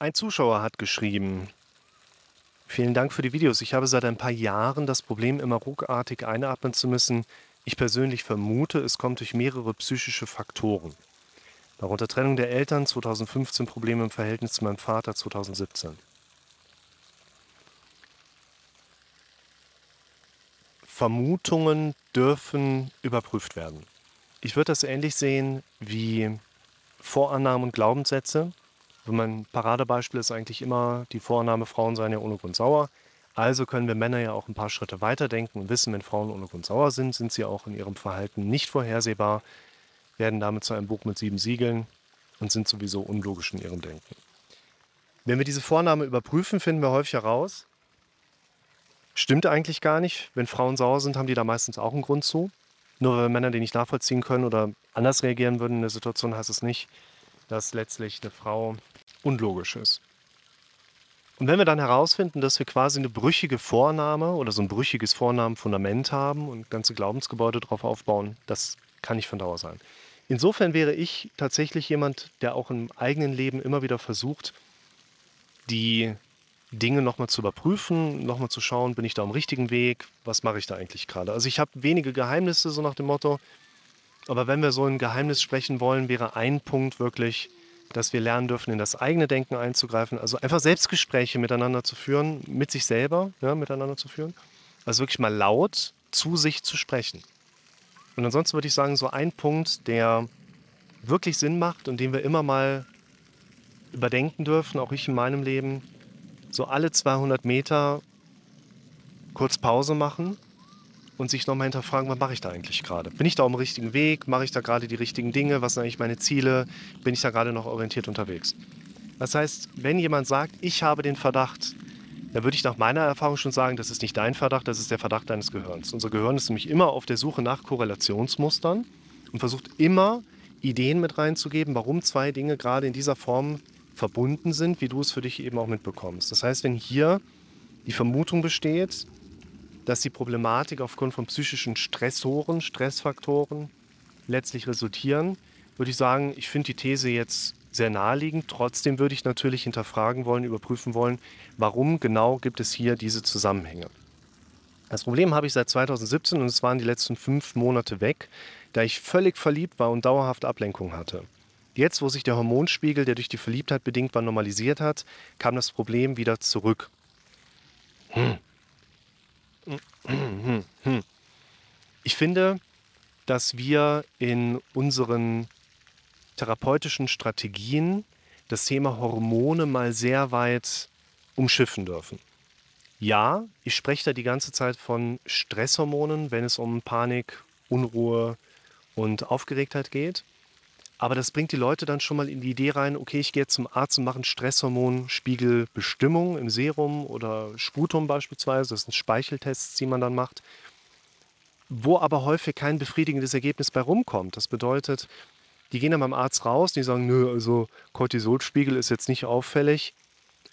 Ein Zuschauer hat geschrieben, vielen Dank für die Videos. Ich habe seit ein paar Jahren das Problem, immer ruckartig einatmen zu müssen. Ich persönlich vermute, es kommt durch mehrere psychische Faktoren. Darunter Trennung der Eltern, 2015 Probleme im Verhältnis zu meinem Vater, 2017. Vermutungen dürfen überprüft werden. Ich würde das ähnlich sehen wie Vorannahmen und Glaubenssätze. Mein Paradebeispiel ist eigentlich immer die Vorannahme, Frauen seien ja ohne Grund sauer. Also können wir Männer ja auch ein paar Schritte weiterdenken und wissen, wenn Frauen ohne Grund sauer sind, sind sie auch in ihrem Verhalten nicht vorhersehbar, werden damit zu einem Buch mit sieben Siegeln und sind sowieso unlogisch in ihrem Denken. Wenn wir diese Vornahme überprüfen, finden wir häufig heraus, stimmt eigentlich gar nicht. Wenn Frauen sauer sind, haben die da meistens auch einen Grund zu. Nur weil Männer die nicht nachvollziehen können oder anders reagieren würden in der Situation, heißt es nicht, dass letztlich eine Frau unlogisch ist. Und wenn wir dann herausfinden, dass wir quasi eine brüchige Vornahme oder so ein brüchiges Vornamenfundament haben und ganze Glaubensgebäude darauf aufbauen, das kann nicht von Dauer sein. Insofern wäre ich tatsächlich jemand, der auch im eigenen Leben immer wieder versucht, die Dinge nochmal zu überprüfen, nochmal zu schauen, bin ich da am richtigen Weg, was mache ich da eigentlich gerade. Also ich habe wenige Geheimnisse, so nach dem Motto, aber wenn wir so ein Geheimnis sprechen wollen, wäre ein Punkt wirklich, dass wir lernen dürfen, in das eigene Denken einzugreifen, also einfach Selbstgespräche miteinander zu führen, mit sich selber ja, miteinander zu führen. Also wirklich mal laut zu sich zu sprechen. Und ansonsten würde ich sagen, so ein Punkt, der wirklich Sinn macht und den wir immer mal überdenken dürfen, auch ich in meinem Leben, so alle 200 Meter kurz Pause machen und sich nochmal hinterfragen, was mache ich da eigentlich gerade? Bin ich da auf dem richtigen Weg? Mache ich da gerade die richtigen Dinge? Was sind eigentlich meine Ziele? Bin ich da gerade noch orientiert unterwegs? Das heißt, wenn jemand sagt, ich habe den Verdacht, dann würde ich nach meiner Erfahrung schon sagen, das ist nicht dein Verdacht, das ist der Verdacht deines Gehirns. Unser Gehirn ist nämlich immer auf der Suche nach Korrelationsmustern und versucht immer Ideen mit reinzugeben, warum zwei Dinge gerade in dieser Form verbunden sind, wie du es für dich eben auch mitbekommst. Das heißt, wenn hier die Vermutung besteht, dass die Problematik aufgrund von psychischen Stressoren, Stressfaktoren letztlich resultieren, würde ich sagen, ich finde die These jetzt sehr naheliegend. Trotzdem würde ich natürlich hinterfragen wollen, überprüfen wollen, warum genau gibt es hier diese Zusammenhänge. Das Problem habe ich seit 2017 und es waren die letzten fünf Monate weg, da ich völlig verliebt war und dauerhaft Ablenkung hatte. Jetzt, wo sich der Hormonspiegel, der durch die Verliebtheit bedingt war, normalisiert hat, kam das Problem wieder zurück. Hm. Ich finde, dass wir in unseren therapeutischen Strategien das Thema Hormone mal sehr weit umschiffen dürfen. Ja, ich spreche da die ganze Zeit von Stresshormonen, wenn es um Panik, Unruhe und Aufgeregtheit geht. Aber das bringt die Leute dann schon mal in die Idee rein, okay, ich gehe jetzt zum Arzt und mache einen Stresshormonspiegelbestimmung im Serum oder Sputum beispielsweise. Das sind Speicheltests, die man dann macht, wo aber häufig kein befriedigendes Ergebnis bei rumkommt. Das bedeutet, die gehen dann beim Arzt raus, die sagen, nö, also Cortisolspiegel ist jetzt nicht auffällig.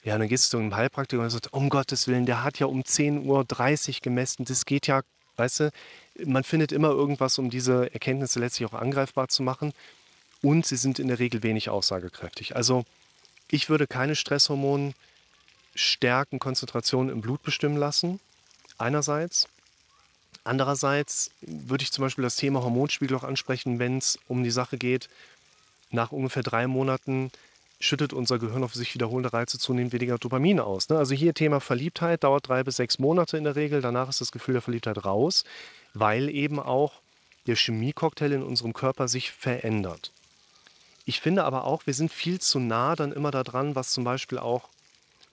Ja, dann gehst du zu einem Heilpraktiker und sagt, um Gottes Willen, der hat ja um 10.30 Uhr gemessen, das geht ja, weißt du, man findet immer irgendwas, um diese Erkenntnisse letztlich auch angreifbar zu machen und sie sind in der Regel wenig aussagekräftig. Also ich würde keine Stresshormone stärken, Konzentrationen im Blut bestimmen lassen, einerseits. Andererseits würde ich zum Beispiel das Thema Hormonspiegel auch ansprechen, wenn es um die Sache geht, nach ungefähr drei Monaten schüttet unser Gehirn auf sich wiederholende Reize zunehmend weniger Dopamin aus. Ne? Also hier Thema Verliebtheit dauert drei bis sechs Monate in der Regel. Danach ist das Gefühl der Verliebtheit raus, weil eben auch der Chemiecocktail in unserem Körper sich verändert. Ich finde aber auch, wir sind viel zu nah dann immer daran, was zum Beispiel auch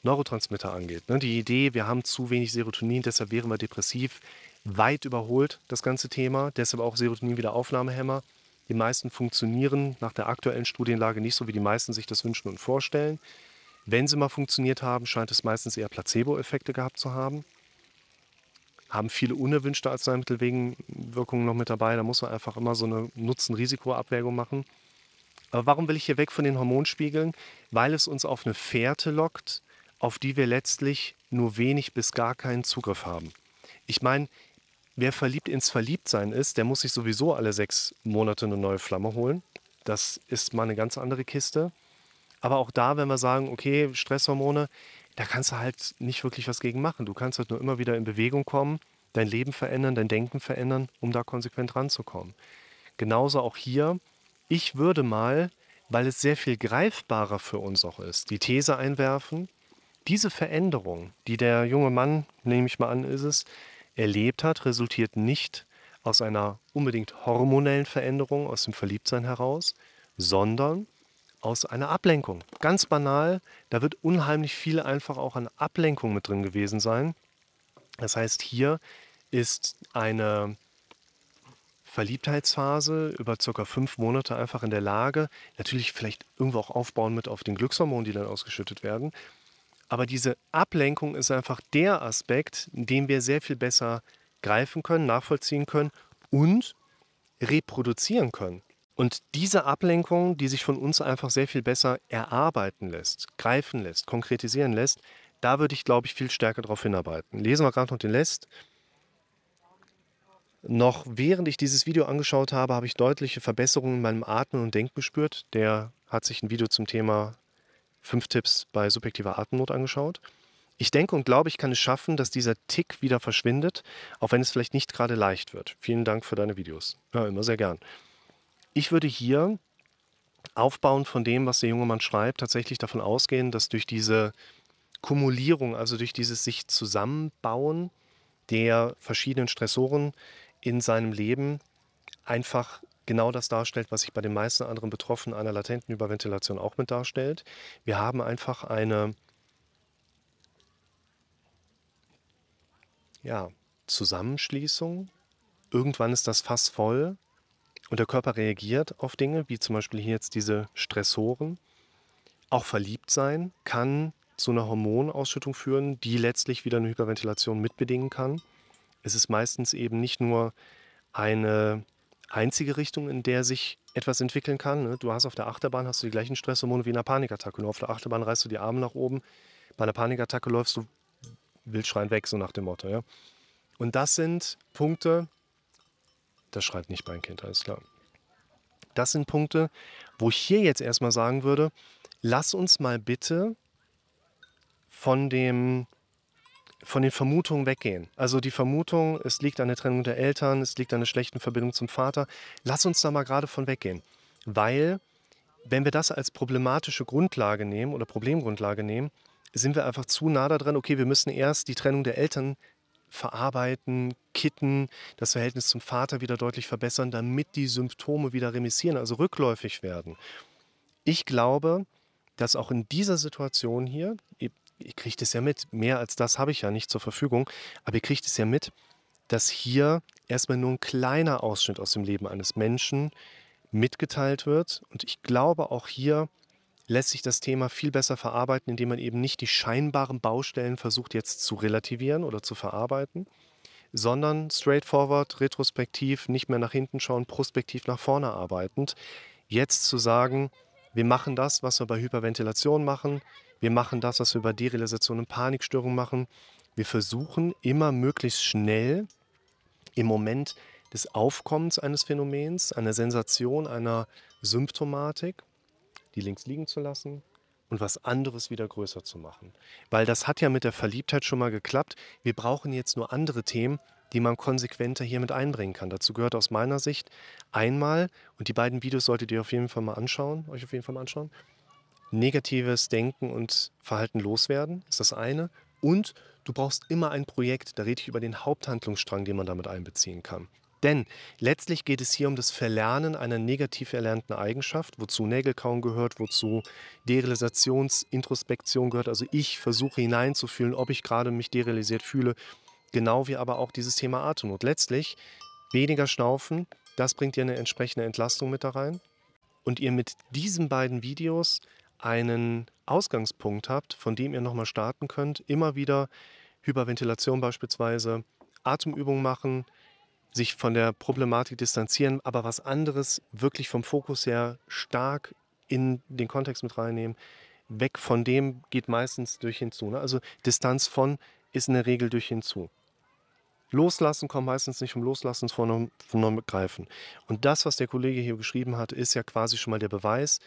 Neurotransmitter angeht. Ne? Die Idee, wir haben zu wenig Serotonin, deshalb wären wir depressiv, weit überholt das ganze Thema. Deshalb auch Serotonin-Wiederaufnahmehämmer. Die meisten funktionieren nach der aktuellen Studienlage nicht so, wie die meisten sich das wünschen und vorstellen. Wenn sie mal funktioniert haben, scheint es meistens eher Placebo-Effekte gehabt zu haben. Haben viele unerwünschte Arzneimittelwirkungen noch mit dabei. Da muss man einfach immer so eine Nutzen-Risiko-Abwägung machen. Aber warum will ich hier weg von den Hormonspiegeln? Weil es uns auf eine Fährte lockt, auf die wir letztlich nur wenig bis gar keinen Zugriff haben. Ich meine, wer verliebt ins Verliebtsein ist, der muss sich sowieso alle sechs Monate eine neue Flamme holen. Das ist mal eine ganz andere Kiste. Aber auch da, wenn wir sagen, okay, Stresshormone, da kannst du halt nicht wirklich was gegen machen. Du kannst halt nur immer wieder in Bewegung kommen, dein Leben verändern, dein Denken verändern, um da konsequent ranzukommen. Genauso auch hier. Ich würde mal, weil es sehr viel greifbarer für uns auch ist, die These einwerfen, diese Veränderung, die der junge Mann, nehme ich mal an, ist es, erlebt hat, resultiert nicht aus einer unbedingt hormonellen Veränderung, aus dem Verliebtsein heraus, sondern aus einer Ablenkung. Ganz banal, da wird unheimlich viel einfach auch an Ablenkung mit drin gewesen sein. Das heißt, hier ist eine Verliebtheitsphase über circa fünf Monate einfach in der Lage, natürlich vielleicht irgendwo auch aufbauen mit auf den Glückshormonen, die dann ausgeschüttet werden. Aber diese Ablenkung ist einfach der Aspekt, den wir sehr viel besser greifen können, nachvollziehen können und reproduzieren können. Und diese Ablenkung, die sich von uns einfach sehr viel besser erarbeiten lässt, greifen lässt, konkretisieren lässt, da würde ich, glaube ich, viel stärker darauf hinarbeiten. Lesen wir gerade noch den Lest. Noch während ich dieses Video angeschaut habe, habe ich deutliche Verbesserungen in meinem Atmen und Denken gespürt. Der hat sich ein Video zum Thema 5 Tipps bei subjektiver Atemnot angeschaut. Ich denke und glaube, ich kann es schaffen, dass dieser Tick wieder verschwindet, auch wenn es vielleicht nicht gerade leicht wird. Vielen Dank für deine Videos. Ja, immer sehr gern. Ich würde hier aufbauen von dem, was der junge Mann schreibt, tatsächlich davon ausgehen, dass durch diese Kumulierung, also durch dieses sich zusammenbauen der verschiedenen Stressoren in seinem Leben einfach genau das darstellt, was sich bei den meisten anderen Betroffenen einer latenten Überventilation auch mit darstellt. Wir haben einfach eine ja, Zusammenschließung. Irgendwann ist das Fass voll und der Körper reagiert auf Dinge, wie zum Beispiel hier jetzt diese Stressoren. Auch verliebt sein kann zu einer Hormonausschüttung führen, die letztlich wieder eine Hyperventilation mitbedingen kann. Es ist meistens eben nicht nur eine einzige Richtung, in der sich etwas entwickeln kann. Ne? Du hast auf der Achterbahn hast du die gleichen Stresshormone wie in einer Panikattacke. Nur auf der Achterbahn reißt du die Arme nach oben. Bei einer Panikattacke läufst du wildschreien weg, so nach dem Motto. Ja? Und das sind Punkte, das schreit nicht mein Kind, alles klar. Das sind Punkte, wo ich hier jetzt erstmal sagen würde, lass uns mal bitte von dem von den Vermutungen weggehen. Also die Vermutung, es liegt an der Trennung der Eltern, es liegt an einer schlechten Verbindung zum Vater. Lass uns da mal gerade von weggehen. Weil, wenn wir das als problematische Grundlage nehmen oder Problemgrundlage nehmen, sind wir einfach zu nah daran, okay, wir müssen erst die Trennung der Eltern verarbeiten, kitten, das Verhältnis zum Vater wieder deutlich verbessern, damit die Symptome wieder remissieren, also rückläufig werden. Ich glaube, dass auch in dieser Situation hier, ihr, kriegt es ja mit, mehr als das habe ich ja nicht zur Verfügung, aber ihr kriegt es ja mit, dass hier erstmal nur ein kleiner Ausschnitt aus dem Leben eines Menschen mitgeteilt wird. Und ich glaube auch hier, lässt sich das Thema viel besser verarbeiten, indem man eben nicht die scheinbaren Baustellen versucht jetzt zu relativieren oder zu verarbeiten, sondern straightforward, retrospektiv, nicht mehr nach hinten schauen, prospektiv nach vorne arbeitend, jetzt zu sagen, wir machen das, was wir bei Hyperventilation machen, wir machen das, was wir bei Derealisation und Panikstörung machen, wir versuchen immer möglichst schnell im Moment des Aufkommens eines Phänomens, einer Sensation, einer Symptomatik, die links liegen zu lassen und was anderes wieder größer zu machen. Weil das hat ja mit der Verliebtheit schon mal geklappt. Wir brauchen jetzt nur andere Themen, die man konsequenter hier mit einbringen kann. Dazu gehört aus meiner Sicht einmal, und die beiden Videos solltet ihr auf jeden Fall mal anschauen, euch auf jeden Fall mal anschauen, negatives Denken und Verhalten loswerden, ist das eine. Und du brauchst immer ein Projekt, da rede ich über den Haupthandlungsstrang, den man damit einbeziehen kann. Denn letztlich geht es hier um das Verlernen einer negativ erlernten Eigenschaft, wozu Nägelkauen gehört, wozu Derealisationsintrospektion gehört. Also ich versuche hineinzufühlen, ob ich gerade mich derealisiert fühle. Genau wie aber auch dieses Thema Atemnot. Letztlich weniger schnaufen, das bringt dir eine entsprechende Entlastung mit da rein. Und ihr mit diesen beiden Videos einen Ausgangspunkt habt, von dem ihr nochmal starten könnt. Immer wieder Hyperventilation beispielsweise, Atemübungen machen, sich von der Problematik distanzieren, aber was anderes wirklich vom Fokus her stark in den Kontext mit reinnehmen. Weg von dem geht meistens durch hinzu. Ne? Also Distanz von ist in der Regel durch hinzu. Loslassen kommt meistens nicht vom Loslassen, sondern vom Neugreifen. Und das, was der Kollege hier geschrieben hat, ist ja quasi schon mal der Beweis,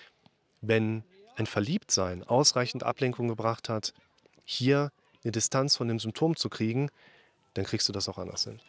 wenn ein Verliebtsein ausreichend Ablenkung gebracht hat, hier eine Distanz von dem Symptom zu kriegen, dann kriegst du das auch anders hin.